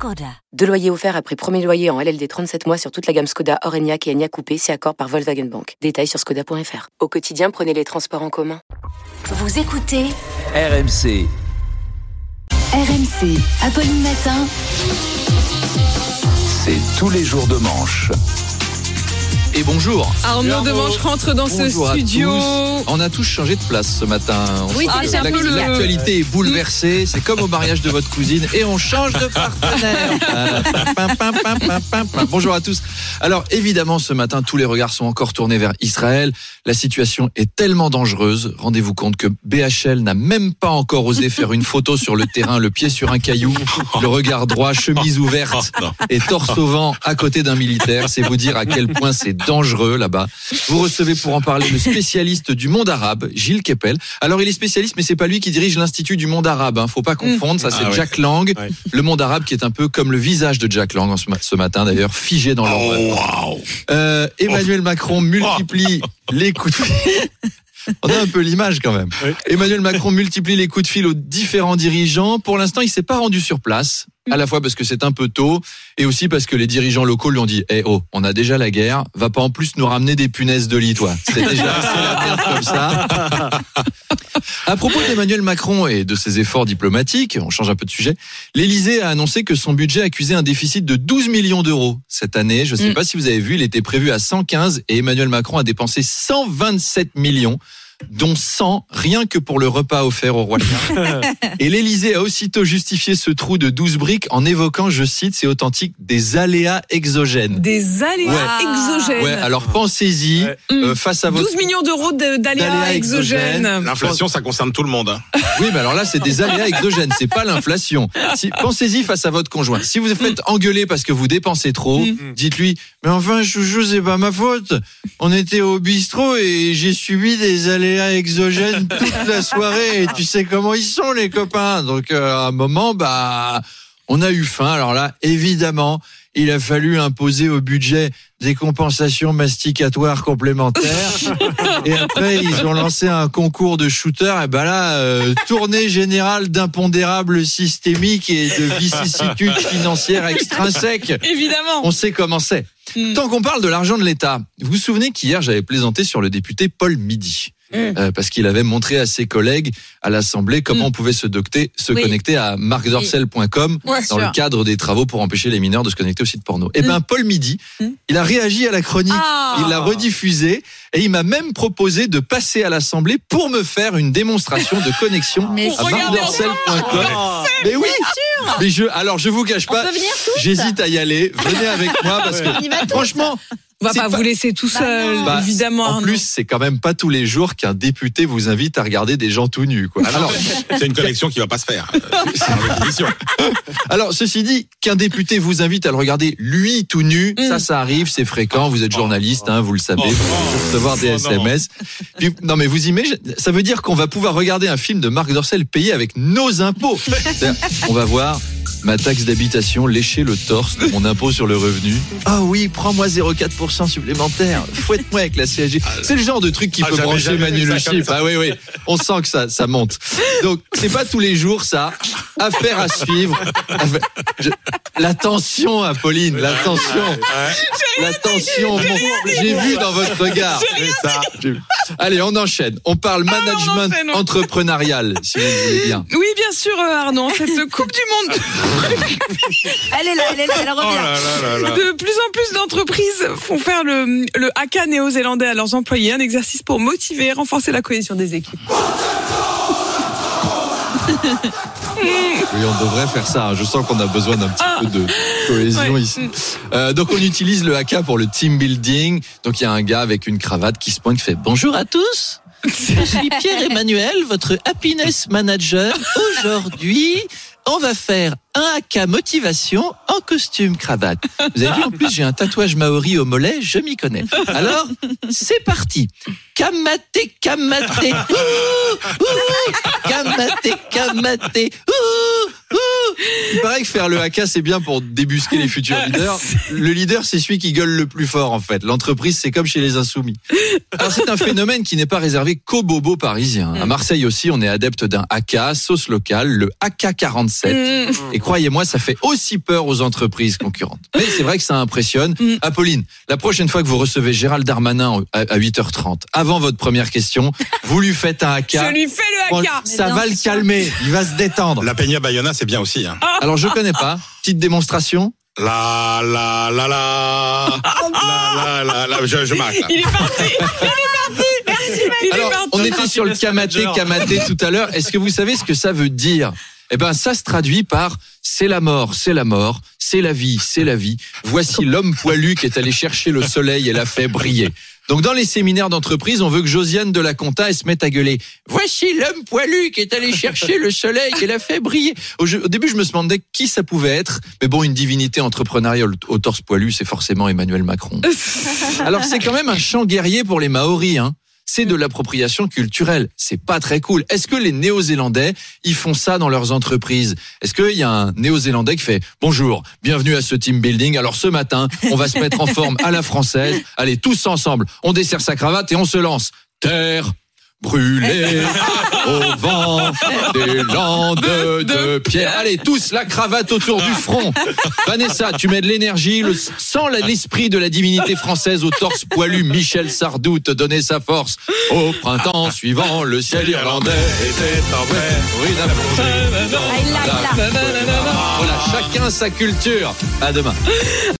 Skoda. Deux loyers offerts après premier loyer en LLD 37 mois sur toute la gamme Skoda, Orenia et Enya Coupé, c'est accord par Volkswagen Bank. Détails sur skoda.fr. Au quotidien, prenez les transports en commun. Vous écoutez RMC. RMC, Apolline Matin. C'est tous les jours de manche. Et bonjour. Arnaud Demanche rentre dans Bonjour ce studio. On a tous changé de place ce matin. On Oui, ah, que c'est un la- peu le- L'actualité est bouleversée. C'est comme au mariage de votre cousine et on change de partenaire. Bonjour à tous. Alors évidemment, ce matin, tous les regards sont encore tournés vers Israël. La situation est tellement dangereuse. Rendez-vous compte que BHL n'a même pas encore osé faire une photo sur le terrain, le pied sur un caillou, le regard droit, chemise ouverte et torse au vent à côté d'un militaire. C'est vous dire à quel point c'est dangereux là-bas. Vous recevez pour en parler le spécialiste du monde arabe, Gilles Keppel. Alors il est spécialiste, mais c'est pas lui qui dirige l'Institut du monde arabe. Hein. Faut pas confondre. Ça c'est Ah ouais. Jack Lang, Ouais. le monde arabe qui est un peu comme le visage de Jack Lang ce, ma- ce matin d'ailleurs, figé dans l'horreur. Oh, waouh. Euh, Emmanuel Macron multiplie les coups de fil. On a un peu l'image quand même. Oui. Emmanuel Macron multiplie les coups de fil aux différents dirigeants. Pour l'instant, il s'est pas rendu sur place. À la fois parce que c'est un peu tôt et aussi parce que les dirigeants locaux lui ont dit Eh oh, on a déjà la guerre, va pas en plus nous ramener des punaises de lit, toi. C'est déjà assez la merde comme ça. À propos d'Emmanuel Macron et de ses efforts diplomatiques, on change un peu de sujet, l'Élysée a annoncé que son budget accusait un déficit de 12 millions d'euros cette année. Je ne sais Mm. pas si vous avez vu, il était prévu à 115 et Emmanuel Macron a dépensé 127 millions dont 100 rien que pour le repas offert au roi Charles. Et l'Élysée a aussitôt justifié ce trou de 12 briques en évoquant, je cite, c'est authentique, des aléas exogènes. Des aléas Ouais. exogènes. Ouais, alors pensez-y, Ouais. euh, face à votre 12 millions d'euros de- d'aléas exogènes. exogènes. L'inflation, ça concerne tout le monde. hein. Oui, mais alors là, c'est des aléas exogènes, c'est pas l'inflation. Si, pensez-y face à votre conjoint. Si vous vous faites engueuler parce que vous dépensez trop, Mm. dites-lui, mais enfin, chouchou, c'est pas ma faute. On était au bistrot et j'ai subi des aléas exogènes toute la soirée et tu sais comment ils sont, les copains. Donc, euh, à un moment, bah, on a eu faim. Alors là, évidemment, il a fallu imposer au budget des compensations masticatoires complémentaires. Et après, ils ont lancé un concours de shooters. Et ben là, euh, tournée générale d'impondérables systémiques et de vicissitudes financières extrinsèques. Évidemment. On sait comment c'est. Mm. Tant qu'on parle de l'argent de l'État, vous vous souvenez qu'hier, j'avais plaisanté sur le député Paul Midi. Mm. Euh, parce qu'il avait montré à ses collègues à l'Assemblée comment Mm. on pouvait se, docter, se Oui. connecter à marcdorcel.com Ouais, dans le cadre des travaux pour empêcher les mineurs de se connecter au site porno. Et ben Paul Midi, Mm. il a réagi à la chronique, Ah. il l'a rediffusé et il m'a même proposé de passer à l'Assemblée pour me faire une démonstration de connexion Mais à marcdorcel.com. Mais oui, mais je, alors je vous cache pas, j'hésite à y aller. Venez avec moi parce que franchement, On va pas, pas- vous laisser tout seul, bah, évidemment. en plus, c'est quand même pas tous les jours qu'un député vous invite à regarder des gens tout nus. Quoi. Alors, C'est une collection qui va pas se faire. C'est une répétition. alors, ceci dit, qu'un député vous invite à le regarder lui tout nu, Mm. ça, ça arrive, c'est fréquent. Vous êtes journaliste, hein, vous le savez, Oh, vous pouvez recevoir des oh, non. SMS. Puis, non, mais vous imaginez, ça veut dire qu'on va pouvoir regarder un film de Marc Dorcel payé avec nos impôts. On va voir ma taxe d'habitation lécher le torse de mon impôt sur le revenu. Ah oui, prends-moi 0,4% supplémentaire. Fouette-moi avec la CSG. C'est le genre de truc qui Ah, peut brancher Manu Le Chip. Ah oui, oui. On sent que ça, ça monte. Donc, c'est pas tous les jours, ça. Affaire à suivre. Affaire- je- La tension, Apolline, la tension. La tension. Bon, J'ai vu dans votre regard. Ça. Allez, on enchaîne. On parle Ah, on management entrepreneurial, si vous le voulez bien. Oui, bien sûr, euh, Arnaud. Cette Coupe du Monde, Elle est là, elle est là, elle Oh revient. là là là là. de plus en plus d'entreprises font faire le, le haka néo-zélandais à leurs employés, un exercice pour motiver et renforcer la cohésion des équipes. Oui, on devrait faire ça. Je sens qu'on a besoin d'un petit peu de cohésion. Ouais. ici. Euh, donc, on utilise le haka pour le team building. Donc, il y a un gars avec une cravate qui se pointe, qui fait bonjour à tous. Je suis Pierre-Emmanuel, votre happiness manager. Aujourd'hui, on va faire un haka motivation en costume cravate. Vous avez vu, en plus, j'ai un tatouage maori au mollet, je m'y connais. Alors, c'est parti. Kamate, kamate, ouh, ouh, kamate, kamate. Il paraît que faire le haka, c'est bien pour débusquer les futurs leaders. Le leader, c'est celui qui gueule le plus fort, en fait. L'entreprise, c'est comme chez les insoumis. Alors, c'est un phénomène qui n'est pas réservé qu'aux bobos parisiens. À Marseille aussi, on est adepte d'un haka, sauce locale, le haka 47. Mmh. Et croyez-moi, ça fait aussi peur aux entreprises concurrentes. Mais c'est vrai que ça impressionne. Mm. Apolline, la prochaine fois que vous recevez Gérald Darmanin à à 8h30, avant votre première question, vous lui faites un haka. Je lui fais le haka. Ça va le calmer, il va se détendre. La Peña Bayona, c'est bien aussi. Hein. Alors je connais pas. Petite démonstration. La, la, la, la. La, la, la, la. Je, je marque. là. Il est parti. Il est parti. Alors, on était sur le kamaté, kamaté tout à l'heure. Est-ce que vous savez ce que ça veut dire? Eh ben, ça se traduit par c'est la mort, c'est la mort, c'est la vie, c'est la vie. Voici l'homme poilu qui est allé chercher le soleil et l'a fait briller. Donc, dans les séminaires d'entreprise, on veut que Josiane de la Conta elle se mette à gueuler. Voici l'homme poilu qui est allé chercher le soleil et l'a fait briller. Au, jeu- au début, je me demandais qui ça pouvait être. Mais bon, une divinité entrepreneuriale au torse poilu, c'est forcément Emmanuel Macron. Alors c'est quand même un chant guerrier pour les Maoris. Hein. C'est de l'appropriation culturelle. C'est pas très cool. Est-ce que les Néo-Zélandais, ils font ça dans leurs entreprises? Est-ce qu'il y a un Néo-Zélandais qui fait Bonjour, bienvenue à ce team building. Alors ce matin, on va se mettre en forme à la française. Allez, tous ensemble, on dessert sa cravate et on se lance. Terre brûlée au vent des landes de pierre. Allez, tous la cravate autour du front. Vanessa, tu mets de l'énergie, le, sans l'esprit de la divinité française au torse poilu, Michel Sardou te donnait sa force. Au printemps suivant, le ciel irlandais était en. Ah. Voilà, chacun sa culture. À demain.